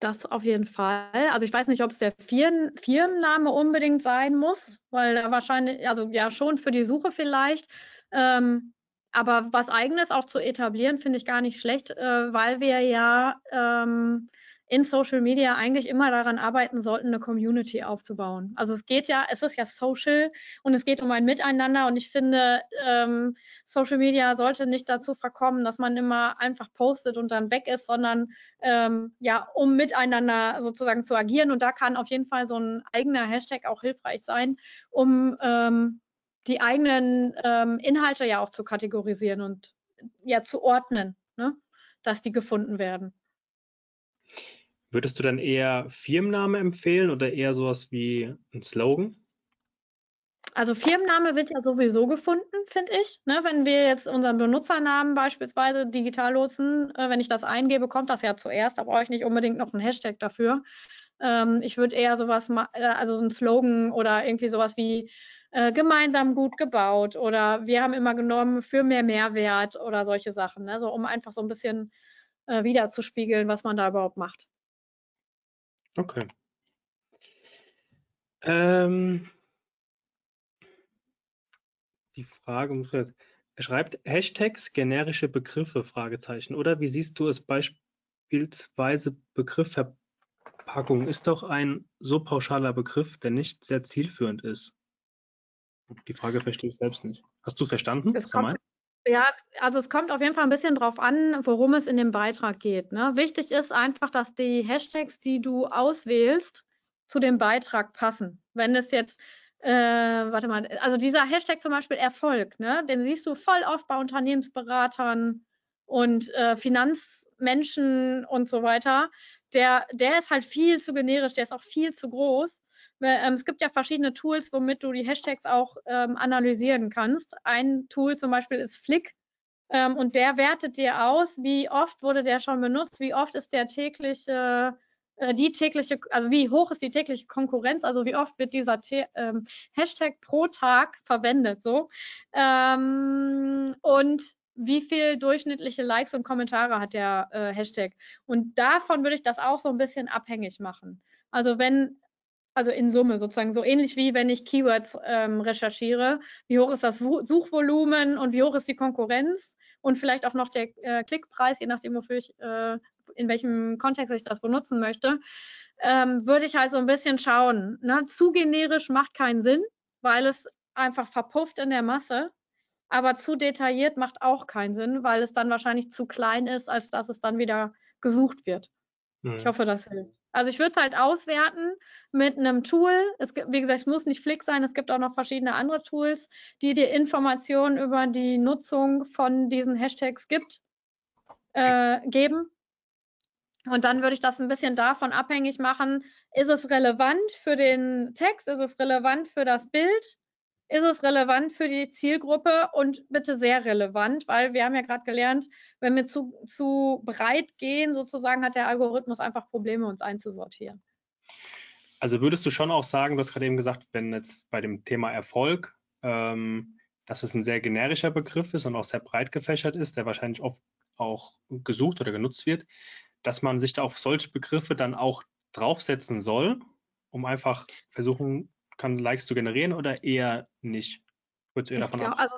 Das auf jeden Fall. Also ich weiß nicht, ob es der Firmen, Firmenname unbedingt sein muss, weil da wahrscheinlich, also ja schon für die Suche vielleicht. Ähm, aber was eigenes auch zu etablieren, finde ich gar nicht schlecht, äh, weil wir ja ähm, in Social Media eigentlich immer daran arbeiten sollten, eine Community aufzubauen. Also es geht ja, es ist ja Social und es geht um ein Miteinander und ich finde, ähm, Social Media sollte nicht dazu verkommen, dass man immer einfach postet und dann weg ist, sondern ähm, ja, um miteinander sozusagen zu agieren. Und da kann auf jeden Fall so ein eigener Hashtag auch hilfreich sein, um ähm, die eigenen ähm, Inhalte ja auch zu kategorisieren und ja zu ordnen, ne? dass die gefunden werden. Würdest du dann eher Firmenname empfehlen oder eher sowas wie ein Slogan? Also Firmenname wird ja sowieso gefunden, finde ich. Ne, wenn wir jetzt unseren Benutzernamen beispielsweise digital lotsen, äh, wenn ich das eingebe, kommt das ja zuerst. Da brauche ich nicht unbedingt noch einen Hashtag dafür. Ähm, ich würde eher sowas, äh, also ein Slogan oder irgendwie sowas wie äh, gemeinsam gut gebaut oder wir haben immer genommen für mehr Mehrwert oder solche Sachen. Ne, so um einfach so ein bisschen äh, wiederzuspiegeln, was man da überhaupt macht. Okay. Ähm, die Frage muss jetzt, er schreibt Hashtags, generische Begriffe, Fragezeichen. Oder wie siehst du es beispielsweise Begriffverpackung ist doch ein so pauschaler Begriff, der nicht sehr zielführend ist. Die Frage verstehe ich selbst nicht. Hast du verstanden? Es kommt, ja, also es kommt auf jeden Fall ein bisschen drauf an, worum es in dem Beitrag geht. Ne? Wichtig ist einfach, dass die Hashtags, die du auswählst, zu dem Beitrag passen. Wenn es jetzt äh, warte mal, also dieser Hashtag zum Beispiel Erfolg, ne, den siehst du voll oft bei Unternehmensberatern und äh, Finanzmenschen und so weiter. Der, der ist halt viel zu generisch, der ist auch viel zu groß. Ähm, es gibt ja verschiedene Tools, womit du die Hashtags auch ähm, analysieren kannst. Ein Tool zum Beispiel ist Flick. Ähm, und der wertet dir aus, wie oft wurde der schon benutzt, wie oft ist der tägliche äh, die tägliche, also wie hoch ist die tägliche Konkurrenz, also wie oft wird dieser ähm, Hashtag pro Tag verwendet, so. Ähm, und wie viel durchschnittliche Likes und Kommentare hat der äh, Hashtag. Und davon würde ich das auch so ein bisschen abhängig machen. Also wenn, also in Summe sozusagen, so ähnlich wie wenn ich Keywords ähm, recherchiere, wie hoch ist das Suchvolumen und wie hoch ist die Konkurrenz und vielleicht auch noch der äh, Klickpreis, je nachdem, wofür ich äh, in welchem Kontext ich das benutzen möchte, ähm, würde ich halt so ein bisschen schauen. Ne? Zu generisch macht keinen Sinn, weil es einfach verpufft in der Masse. Aber zu detailliert macht auch keinen Sinn, weil es dann wahrscheinlich zu klein ist, als dass es dann wieder gesucht wird. Mhm. Ich hoffe, das hilft. Also ich würde es halt auswerten mit einem Tool. Es gibt, wie gesagt, es muss nicht Flick sein, es gibt auch noch verschiedene andere Tools, die dir Informationen über die Nutzung von diesen Hashtags gibt, äh, geben. Und dann würde ich das ein bisschen davon abhängig machen, ist es relevant für den Text, ist es relevant für das Bild, ist es relevant für die Zielgruppe und bitte sehr relevant, weil wir haben ja gerade gelernt, wenn wir zu, zu breit gehen, sozusagen hat der Algorithmus einfach Probleme, uns einzusortieren. Also würdest du schon auch sagen, du hast gerade eben gesagt, wenn jetzt bei dem Thema Erfolg, ähm, dass es ein sehr generischer Begriff ist und auch sehr breit gefächert ist, der wahrscheinlich oft auch gesucht oder genutzt wird dass man sich da auf solche Begriffe dann auch draufsetzen soll, um einfach versuchen kann, Likes zu generieren oder eher nicht? Du eher davon glaub, also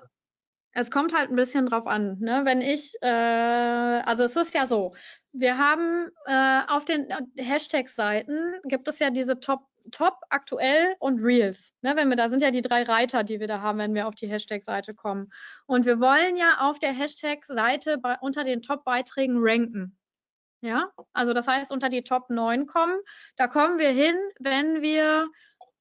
es kommt halt ein bisschen drauf an. Ne? Wenn ich, äh, also es ist ja so, wir haben äh, auf den Hashtag-Seiten gibt es ja diese Top, Top, aktuell und Reels. Ne? Wenn wir, da sind ja die drei Reiter, die wir da haben, wenn wir auf die Hashtag-Seite kommen. Und wir wollen ja auf der Hashtag-Seite unter den Top-Beiträgen ranken. Ja, also das heißt, unter die Top 9 kommen. Da kommen wir hin, wenn wir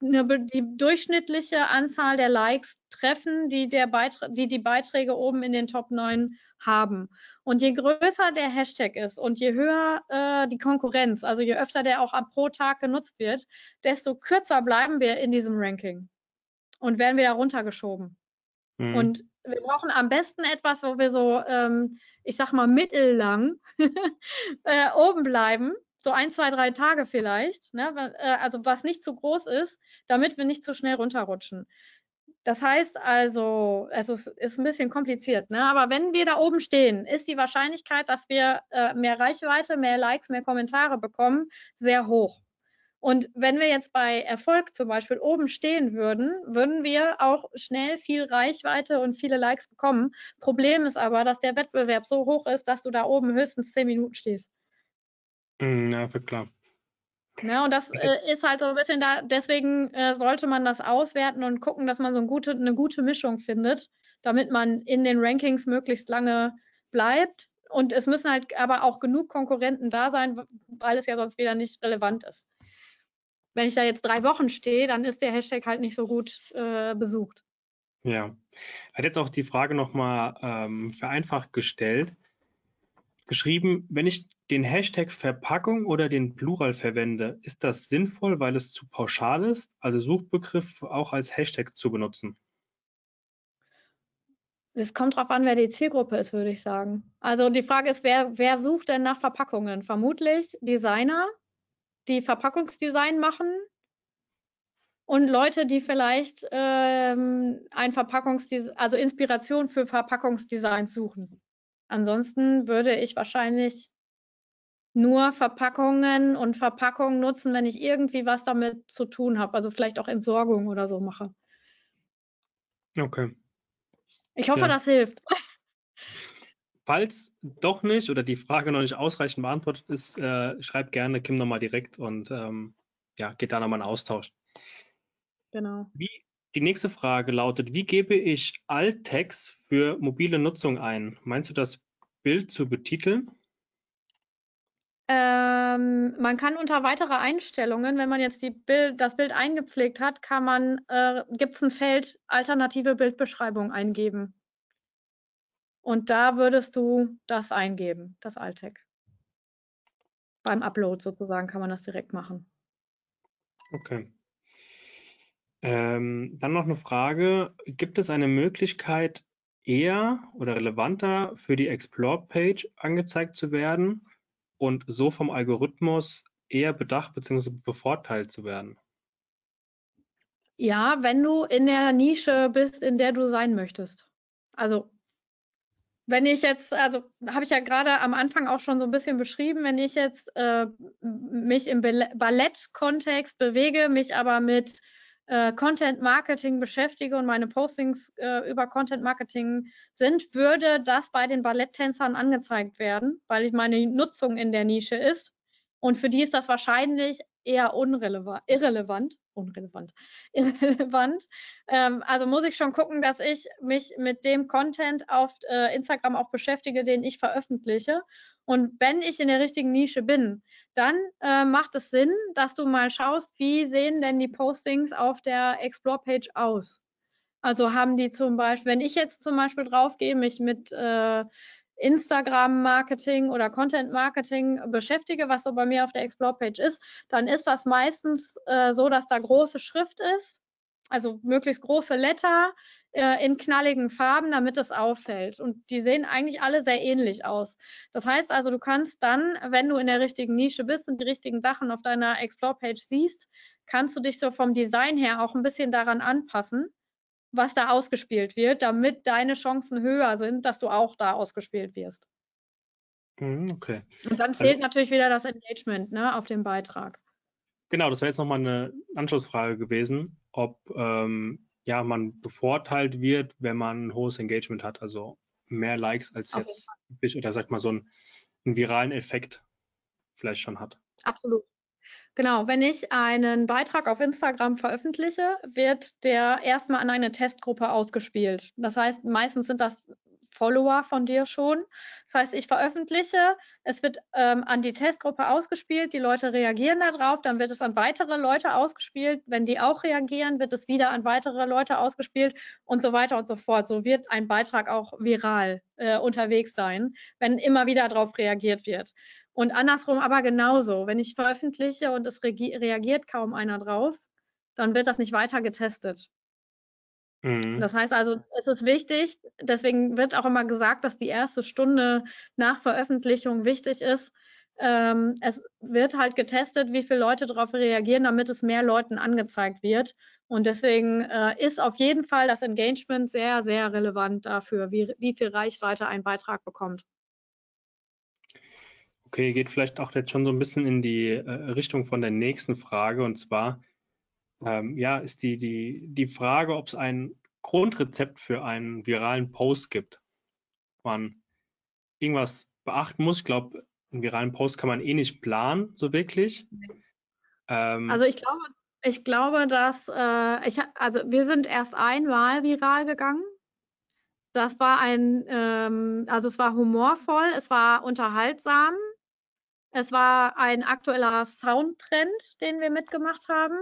die durchschnittliche Anzahl der Likes treffen, die, der Beitrag, die die Beiträge oben in den Top 9 haben. Und je größer der Hashtag ist und je höher äh, die Konkurrenz, also je öfter der auch pro Tag genutzt wird, desto kürzer bleiben wir in diesem Ranking und werden wieder runtergeschoben. Mhm. Und wir brauchen am besten etwas, wo wir so, ähm, ich sag mal, mittellang äh, oben bleiben. So ein, zwei, drei Tage vielleicht. Ne? Äh, also was nicht zu groß ist, damit wir nicht zu schnell runterrutschen. Das heißt also, es ist, ist ein bisschen kompliziert, ne? aber wenn wir da oben stehen, ist die Wahrscheinlichkeit, dass wir äh, mehr Reichweite, mehr Likes, mehr Kommentare bekommen, sehr hoch. Und wenn wir jetzt bei Erfolg zum Beispiel oben stehen würden, würden wir auch schnell viel Reichweite und viele Likes bekommen. Problem ist aber, dass der Wettbewerb so hoch ist, dass du da oben höchstens zehn Minuten stehst. Mm, ja, wird klar. Ja, und das äh, ist halt so ein bisschen da, deswegen äh, sollte man das auswerten und gucken, dass man so eine gute, eine gute Mischung findet, damit man in den Rankings möglichst lange bleibt. Und es müssen halt aber auch genug Konkurrenten da sein, weil es ja sonst wieder nicht relevant ist wenn ich da jetzt drei Wochen stehe, dann ist der Hashtag halt nicht so gut äh, besucht. Ja, hat jetzt auch die Frage nochmal ähm, vereinfacht gestellt. Geschrieben, wenn ich den Hashtag Verpackung oder den Plural verwende, ist das sinnvoll, weil es zu pauschal ist, also Suchbegriff auch als Hashtag zu benutzen? Es kommt darauf an, wer die Zielgruppe ist, würde ich sagen. Also die Frage ist, wer, wer sucht denn nach Verpackungen? Vermutlich Designer, die Verpackungsdesign machen und Leute, die vielleicht ähm, ein Verpackungsdesign, also Inspiration für Verpackungsdesign suchen. Ansonsten würde ich wahrscheinlich nur Verpackungen und Verpackungen nutzen, wenn ich irgendwie was damit zu tun habe, also vielleicht auch Entsorgung oder so mache. Okay. Ich hoffe, ja. das hilft. Falls doch nicht oder die Frage noch nicht ausreichend beantwortet ist, äh, schreibt gerne Kim nochmal direkt und ähm, ja, geht da nochmal in Austausch. Genau. Wie, die nächste Frage lautet, wie gebe ich Alttext für mobile Nutzung ein? Meinst du das Bild zu betiteln? Ähm, man kann unter weitere Einstellungen, wenn man jetzt Bild, das Bild eingepflegt hat, kann man, äh, gibt es ein Feld alternative Bildbeschreibung eingeben. Und da würdest du das eingeben, das Altec. Beim Upload sozusagen kann man das direkt machen. Okay. Ähm, dann noch eine Frage. Gibt es eine Möglichkeit, eher oder relevanter für die Explore-Page angezeigt zu werden und so vom Algorithmus eher bedacht bzw. bevorteilt zu werden? Ja, wenn du in der Nische bist, in der du sein möchtest. Also wenn ich jetzt, also habe ich ja gerade am Anfang auch schon so ein bisschen beschrieben, wenn ich jetzt äh, mich im Ballett-Kontext bewege, mich aber mit äh, Content Marketing beschäftige und meine Postings äh, über Content Marketing sind, würde das bei den Balletttänzern angezeigt werden, weil ich meine Nutzung in der Nische ist. Und für die ist das wahrscheinlich eher unrelevant, irrelevant, unrelevant, irrelevant. Ähm, also muss ich schon gucken, dass ich mich mit dem Content auf äh, Instagram auch beschäftige, den ich veröffentliche. Und wenn ich in der richtigen Nische bin, dann äh, macht es Sinn, dass du mal schaust, wie sehen denn die Postings auf der Explore-Page aus. Also haben die zum Beispiel, wenn ich jetzt zum Beispiel draufgehe, mich mit äh, Instagram-Marketing oder Content-Marketing beschäftige, was so bei mir auf der Explore-Page ist, dann ist das meistens äh, so, dass da große Schrift ist, also möglichst große Letter äh, in knalligen Farben, damit es auffällt. Und die sehen eigentlich alle sehr ähnlich aus. Das heißt also, du kannst dann, wenn du in der richtigen Nische bist und die richtigen Sachen auf deiner Explore-Page siehst, kannst du dich so vom Design her auch ein bisschen daran anpassen was da ausgespielt wird, damit deine Chancen höher sind, dass du auch da ausgespielt wirst. Mhm, okay. Und dann zählt also, natürlich wieder das Engagement ne, auf dem Beitrag. Genau, das wäre jetzt nochmal eine Anschlussfrage gewesen, ob ähm, ja, man bevorteilt wird, wenn man ein hohes Engagement hat, also mehr Likes als auf jetzt, oder sagt mal so einen, einen viralen Effekt vielleicht schon hat. Absolut. Genau, wenn ich einen Beitrag auf Instagram veröffentliche, wird der erstmal an eine Testgruppe ausgespielt. Das heißt, meistens sind das Follower von dir schon. Das heißt, ich veröffentliche, es wird ähm, an die Testgruppe ausgespielt, die Leute reagieren darauf, dann wird es an weitere Leute ausgespielt. Wenn die auch reagieren, wird es wieder an weitere Leute ausgespielt und so weiter und so fort. So wird ein Beitrag auch viral äh, unterwegs sein, wenn immer wieder darauf reagiert wird. Und andersrum aber genauso. Wenn ich veröffentliche und es reagiert kaum einer drauf, dann wird das nicht weiter getestet. Mhm. Das heißt also, es ist wichtig, deswegen wird auch immer gesagt, dass die erste Stunde nach Veröffentlichung wichtig ist. Ähm, es wird halt getestet, wie viele Leute darauf reagieren, damit es mehr Leuten angezeigt wird. Und deswegen äh, ist auf jeden Fall das Engagement sehr, sehr relevant dafür, wie, wie viel Reichweite ein Beitrag bekommt. Okay, geht vielleicht auch jetzt schon so ein bisschen in die äh, Richtung von der nächsten Frage. Und zwar, ähm, ja, ist die, die, die Frage, ob es ein Grundrezept für einen viralen Post gibt. Man irgendwas beachten muss. Ich glaube, einen viralen Post kann man eh nicht planen, so wirklich. Ähm, also ich glaube, ich glaube, dass äh, ich, also wir sind erst einmal viral gegangen. Das war ein, ähm, also es war humorvoll, es war unterhaltsam es war ein aktueller Soundtrend, den wir mitgemacht haben.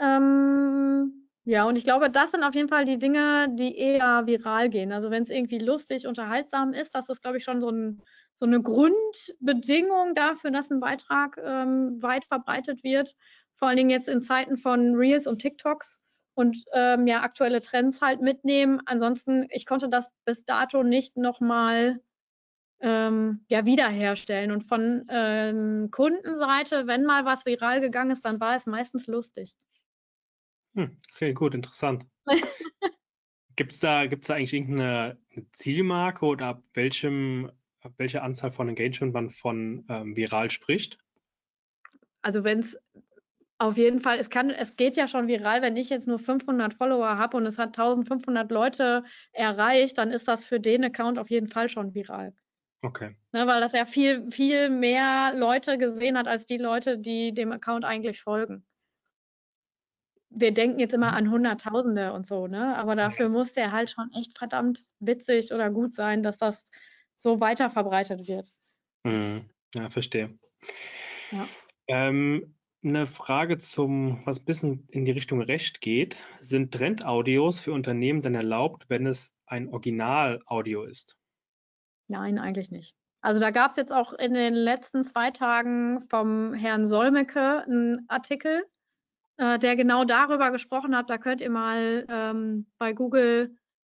Ähm, ja, und ich glaube, das sind auf jeden Fall die Dinge, die eher viral gehen. Also wenn es irgendwie lustig, unterhaltsam ist, das ist, glaube ich, schon so, ein, so eine Grundbedingung dafür, dass ein Beitrag ähm, weit verbreitet wird. Vor allen Dingen jetzt in Zeiten von Reels und TikToks und ähm, ja, aktuelle Trends halt mitnehmen. Ansonsten, ich konnte das bis dato nicht nochmal ähm, ja, wiederherstellen. Und von ähm, Kundenseite, wenn mal was viral gegangen ist, dann war es meistens lustig. Hm, okay, gut, interessant. Gibt es da, gibt's da eigentlich irgendeine Zielmarke oder ab welchem, ab welcher Anzahl von Engagement man von ähm, viral spricht? Also wenn es auf jeden Fall, es kann, es geht ja schon viral, wenn ich jetzt nur 500 Follower habe und es hat 1500 Leute erreicht, dann ist das für den Account auf jeden Fall schon viral. Okay. Ne, weil das ja viel, viel mehr Leute gesehen hat, als die Leute, die dem Account eigentlich folgen. Wir denken jetzt immer an Hunderttausende und so, ne? Aber dafür muss der halt schon echt verdammt witzig oder gut sein, dass das so weiter verbreitet wird. Mhm. Ja, verstehe. Ja. Ähm, eine Frage zum, was ein bisschen in die Richtung Recht geht. Sind Trendaudios für Unternehmen denn erlaubt, wenn es ein Original-Audio ist? Nein, eigentlich nicht. Also da gab es jetzt auch in den letzten zwei Tagen vom Herrn Solmecke einen Artikel, äh, der genau darüber gesprochen hat. Da könnt ihr mal ähm, bei Google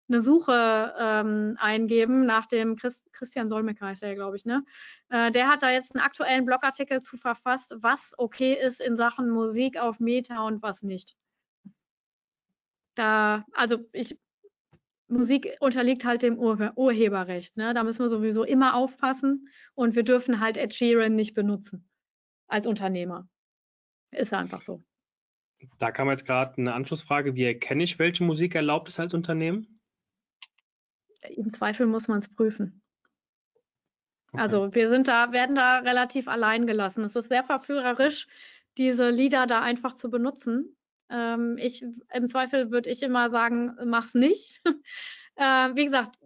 eine Suche ähm, eingeben nach dem Christ, Christian Solmecke heißt er, glaube ich, ne? Äh, der hat da jetzt einen aktuellen Blogartikel zu verfasst, was okay ist in Sachen Musik auf Meta und was nicht. Da, also ich, Musik unterliegt halt dem Ur Urheberrecht, ne? Da müssen wir sowieso immer aufpassen und wir dürfen halt Ed Sheeran nicht benutzen als Unternehmer. Ist einfach so. Da kam jetzt gerade eine Anschlussfrage. Wie erkenne ich, welche Musik erlaubt ist als Unternehmen? im Zweifel muss man es prüfen. Okay. Also wir sind da, werden da relativ allein gelassen. Es ist sehr verführerisch, diese Lieder da einfach zu benutzen. Ähm, ich, Im Zweifel würde ich immer sagen, mach's nicht. äh, wie gesagt,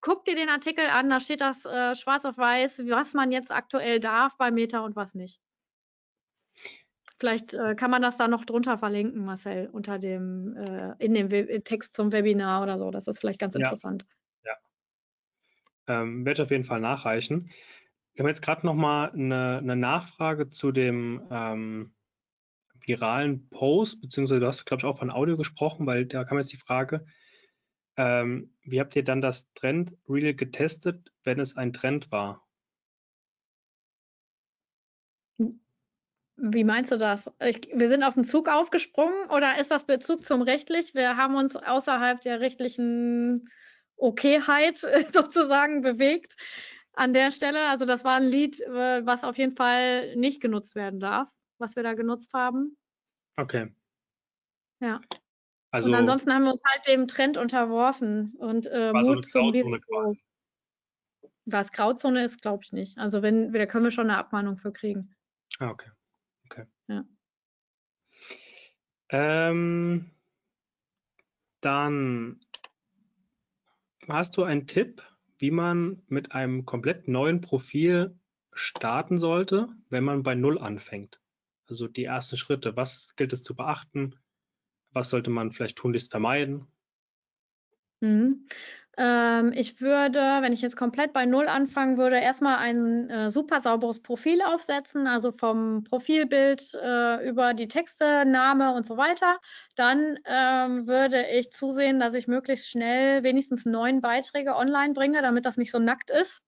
guck dir den Artikel an, da steht das äh, schwarz auf weiß, was man jetzt aktuell darf bei Meta und was nicht. Vielleicht äh, kann man das da noch drunter verlinken, Marcel, unter dem, äh, in dem We Text zum Webinar oder so. Das ist vielleicht ganz ja. interessant. Ähm, werde ich auf jeden Fall nachreichen. Wir haben jetzt gerade noch mal eine, eine, Nachfrage zu dem ähm, viralen Post, beziehungsweise du hast, glaube ich, auch von Audio gesprochen, weil da kam jetzt die Frage, ähm, wie habt ihr dann das Trend Reel getestet, wenn es ein Trend war? Wie meinst du das? Ich, wir sind auf den Zug aufgesprungen oder ist das Bezug zum rechtlich? Wir haben uns außerhalb der rechtlichen Okayheit sozusagen bewegt an der Stelle. Also das war ein Lied, äh, was auf jeden Fall nicht genutzt werden darf, was wir da genutzt haben. Okay. Ja. Also, und ansonsten haben wir uns halt dem Trend unterworfen und äh, Mut so zum Risiko. Was Grauzone ist, glaube ich nicht. Also wenn, da können wir schon eine Abmahnung für kriegen. Ah, okay. Ähm, dann Hast du einen Tipp, wie man mit einem komplett neuen Profil starten sollte, wenn man bei Null anfängt? Also die ersten Schritte. Was gilt es zu beachten? Was sollte man vielleicht tunlichst vermeiden? Mhm. Ähm, ich würde, wenn ich jetzt komplett bei Null anfangen würde, erstmal ein äh, super sauberes Profil aufsetzen, also vom Profilbild äh, über die Texte, Name und so weiter. Dann ähm, würde ich zusehen, dass ich möglichst schnell wenigstens neun Beiträge online bringe, damit das nicht so nackt ist.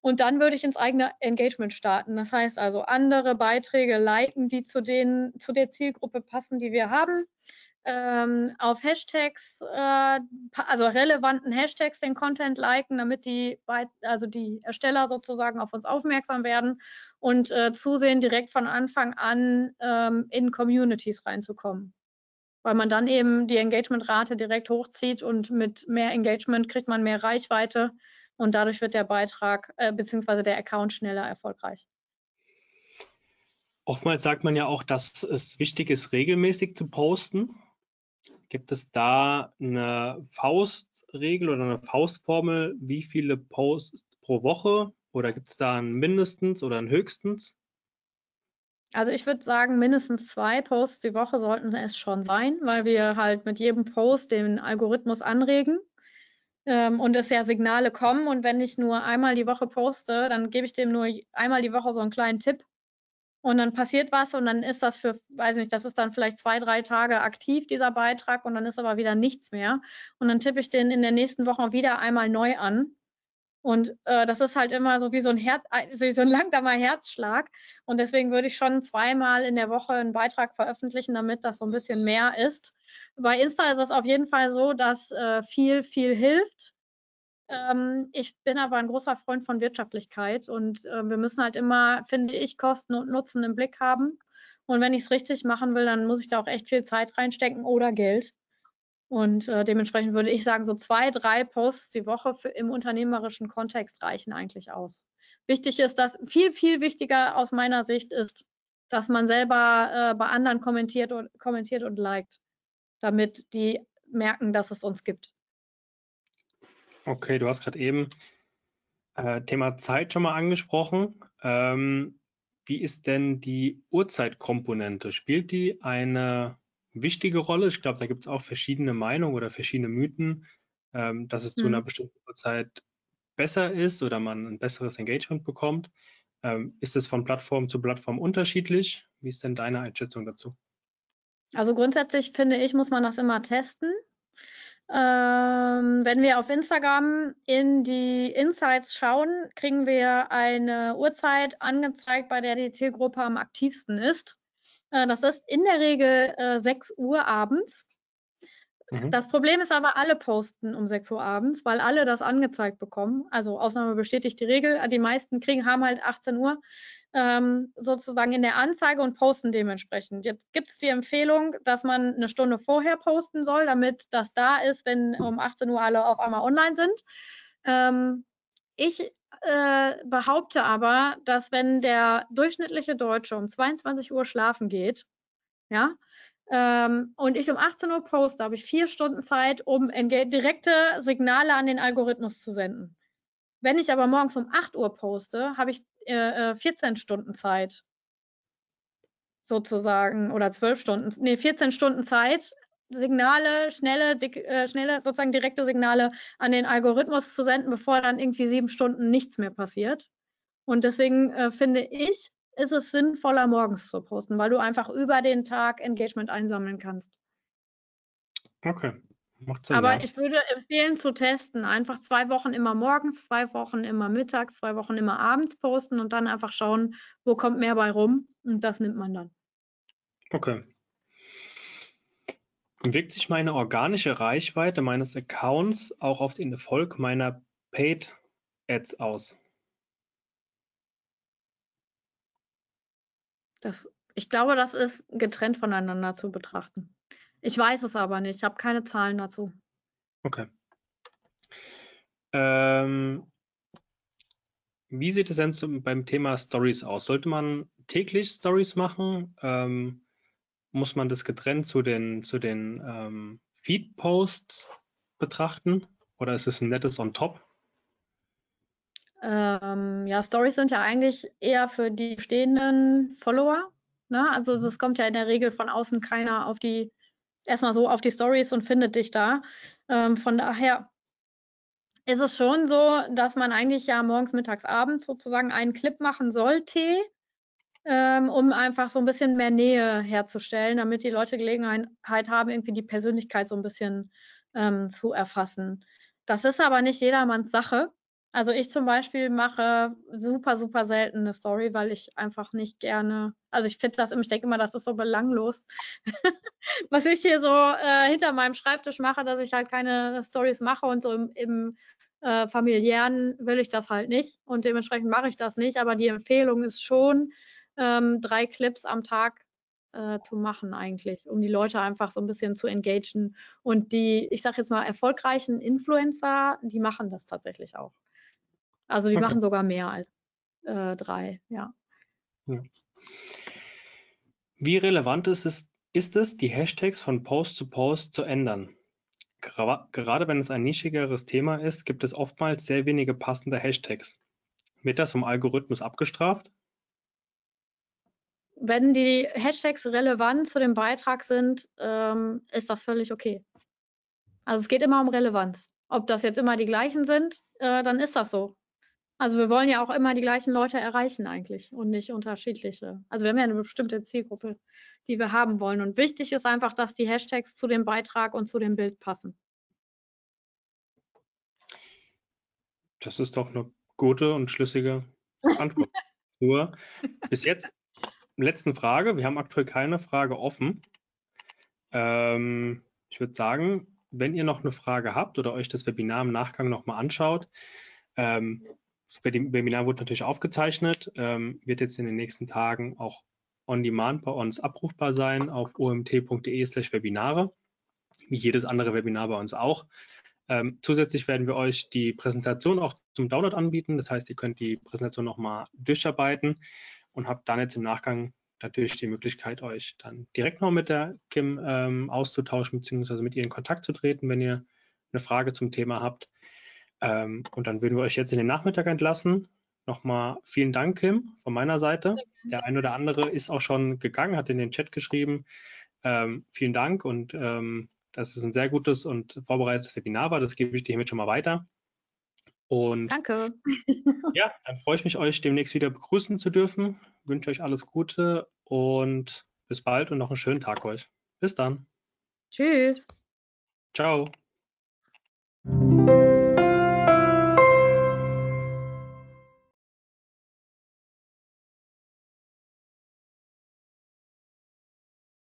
Und dann würde ich ins eigene Engagement starten. Das heißt also andere Beiträge liken, die zu, den, zu der Zielgruppe passen, die wir haben ähm, auf Hashtags, äh, also relevanten Hashtags den Content liken, damit die, also die Ersteller sozusagen auf uns aufmerksam werden und äh, zusehen, direkt von Anfang an ähm, in Communities reinzukommen. Weil man dann eben die Engagementrate direkt hochzieht und mit mehr Engagement kriegt man mehr Reichweite und dadurch wird der Beitrag äh, bzw. der Account schneller erfolgreich. Oftmals sagt man ja auch, dass es wichtig ist, regelmäßig zu posten. Gibt es da eine Faustregel oder eine Faustformel, wie viele Posts pro Woche? Oder gibt es da ein mindestens oder ein höchstens? Also ich würde sagen, mindestens zwei Posts die Woche sollten es schon sein, weil wir halt mit jedem Post den Algorithmus anregen ähm, und es ja Signale kommen. Und wenn ich nur einmal die Woche poste, dann gebe ich dem nur einmal die Woche so einen kleinen Tipp und dann passiert was und dann ist das für, weiß nicht, das ist dann vielleicht zwei, drei Tage aktiv, dieser Beitrag, und dann ist aber wieder nichts mehr. Und dann tippe ich den in der nächsten Woche wieder einmal neu an. Und äh, das ist halt immer so wie so ein, Herz, so, so ein langsamer Herzschlag. Und deswegen würde ich schon zweimal in der Woche einen Beitrag veröffentlichen, damit das so ein bisschen mehr ist. Bei Insta ist es auf jeden Fall so, dass äh, viel, viel hilft. Ähm, ich bin aber ein großer Freund von Wirtschaftlichkeit und äh, wir müssen halt immer, finde ich, Kosten und Nutzen im Blick haben. Und wenn ich es richtig machen will, dann muss ich da auch echt viel Zeit reinstecken oder Geld. Und äh, dementsprechend würde ich sagen, so zwei, drei Posts die Woche für, im unternehmerischen Kontext reichen eigentlich aus. Wichtig ist, dass viel, viel wichtiger aus meiner Sicht ist, dass man selber äh, bei anderen kommentiert und, kommentiert und liked, damit die merken, dass es uns gibt. Okay, du hast gerade eben Äh, Thema Zeit schon mal angesprochen. Ähm, wie ist denn die Uhrzeitkomponente? Spielt die eine wichtige Rolle? Ich glaube, da gibt es auch verschiedene Meinungen oder verschiedene Mythen, ähm, dass es zu einer bestimmten Uhrzeit besser ist oder man ein besseres Engagement bekommt. Ähm, ist es von Plattform zu Plattform unterschiedlich? Wie ist denn deine Einschätzung dazu? Also grundsätzlich finde ich, muss man das immer testen. Ähm, wenn wir auf Instagram in die Insights schauen, kriegen wir eine Uhrzeit angezeigt, bei der die Zielgruppe am aktivsten ist. Äh, das ist in der Regel äh, 6 Uhr abends. Mhm. Das Problem ist aber, alle posten um 6 Uhr abends, weil alle das angezeigt bekommen. Also Ausnahme bestätigt die Regel. Die meisten kriegen, haben halt 18 Uhr ähm, sozusagen in der Anzeige und posten dementsprechend. Jetzt gibt es die Empfehlung, dass man eine Stunde vorher posten soll, damit das da ist, wenn um 18 Uhr alle auf einmal online sind. Ähm, ich äh, behaupte aber, dass wenn der durchschnittliche Deutsche um 22 Uhr schlafen geht, ja, ähm, und ich um 18 Uhr poste, habe ich vier Stunden Zeit, um direkte Signale an den Algorithmus zu senden. Wenn ich aber morgens um 8 Uhr poste, habe ich äh, 14 äh, Stunden Zeit sozusagen oder 12 Stunden, nee, 14 Stunden Zeit, Signale, schnelle, dick, äh, schnelle, sozusagen direkte Signale an den Algorithmus zu senden, bevor dann irgendwie sieben Stunden nichts mehr passiert. Und deswegen äh, finde ich, ist es sinnvoller, morgens zu posten, weil du einfach über den Tag Engagement einsammeln kannst. Okay. Macht Sinn, Aber ja. ich würde empfehlen zu testen. Einfach zwei Wochen immer morgens, zwei Wochen immer mittags, zwei Wochen immer abends posten und dann einfach schauen, wo kommt mehr bei rum. Und das nimmt man dann. Okay. Wirkt sich meine organische Reichweite meines Accounts auch auf den Erfolg meiner Paid Ads aus? Das, ich glaube, das ist getrennt voneinander zu betrachten. Ich weiß es aber nicht. Ich habe keine Zahlen dazu. Okay. Ähm, wie sieht es denn zum, beim Thema Stories aus? Sollte man täglich Stories machen? Ähm, muss man das getrennt zu den, zu den ähm, Feed-Posts betrachten? Oder ist es ein nettes on top? Ähm, ja, Stories sind ja eigentlich eher für die stehenden Follower. Ne? Also mhm. kommt ja in der Regel von außen keiner auf die erstmal so auf die Stories und findet dich da. Ähm, von daher ist es schon so, dass man eigentlich ja morgens, mittags, abends sozusagen einen Clip machen sollte, ähm, um einfach so ein bisschen mehr Nähe herzustellen, damit die Leute Gelegenheit haben, irgendwie die Persönlichkeit so ein bisschen ähm, zu erfassen. Das ist aber nicht jedermanns Sache. Also ich zum Beispiel mache super, super selten eine Story, weil ich einfach nicht gerne, also ich finde das, ich denke immer, das ist so belanglos, was ich hier so äh, hinter meinem Schreibtisch mache, dass ich halt keine Stories mache und so im, im äh, familiären will ich das halt nicht und dementsprechend mache ich das nicht, aber die Empfehlung ist schon, ähm, drei Clips am Tag äh, zu machen eigentlich, um die Leute einfach so ein bisschen zu engagen. Und die, ich sage jetzt mal, erfolgreichen Influencer, die machen das tatsächlich auch. Also die okay. machen sogar mehr als äh, drei, ja. ja. Wie relevant ist es, ist es, die Hashtags von Post zu Post zu ändern? Gerade wenn es ein nischigeres Thema ist, gibt es oftmals sehr wenige passende Hashtags. Wird das vom Algorithmus abgestraft? Wenn die Hashtags relevant zu dem Beitrag sind, ähm, ist das völlig okay. Also es geht immer um Relevanz. Ob das jetzt immer die gleichen sind, äh, dann ist das so. Also wir wollen ja auch immer die gleichen Leute erreichen eigentlich und nicht unterschiedliche. Also wir haben ja eine bestimmte Zielgruppe, die wir haben wollen. Und wichtig ist einfach, dass die Hashtags zu dem Beitrag und zu dem Bild passen. Das ist doch eine gute und schlüssige Antwort. Nur bis jetzt, letzten Frage. Wir haben aktuell keine Frage offen. Ähm, ich würde sagen, wenn ihr noch eine Frage habt oder euch das Webinar im Nachgang nochmal anschaut, ähm, das Webinar wurde natürlich aufgezeichnet, ähm, wird jetzt in den nächsten Tagen auch on demand bei uns abrufbar sein auf omt.de slash Webinare, wie jedes andere Webinar bei uns auch. Ähm, zusätzlich werden wir euch die Präsentation auch zum Download anbieten. Das heißt, ihr könnt die Präsentation nochmal durcharbeiten und habt dann jetzt im Nachgang natürlich die Möglichkeit, euch dann direkt noch mit der Kim ähm, auszutauschen, beziehungsweise mit ihr in Kontakt zu treten, wenn ihr eine Frage zum Thema habt. Ähm, und dann würden wir euch jetzt in den Nachmittag entlassen. Nochmal vielen Dank, Kim, von meiner Seite. Der ein oder andere ist auch schon gegangen, hat in den Chat geschrieben. Ähm, vielen Dank und ähm, dass es ein sehr gutes und vorbereitetes Webinar war. Das gebe ich dir hiermit schon mal weiter. Und Danke. ja, dann freue ich mich, euch demnächst wieder begrüßen zu dürfen. Wünsche euch alles Gute und bis bald und noch einen schönen Tag euch. Bis dann. Tschüss. Ciao.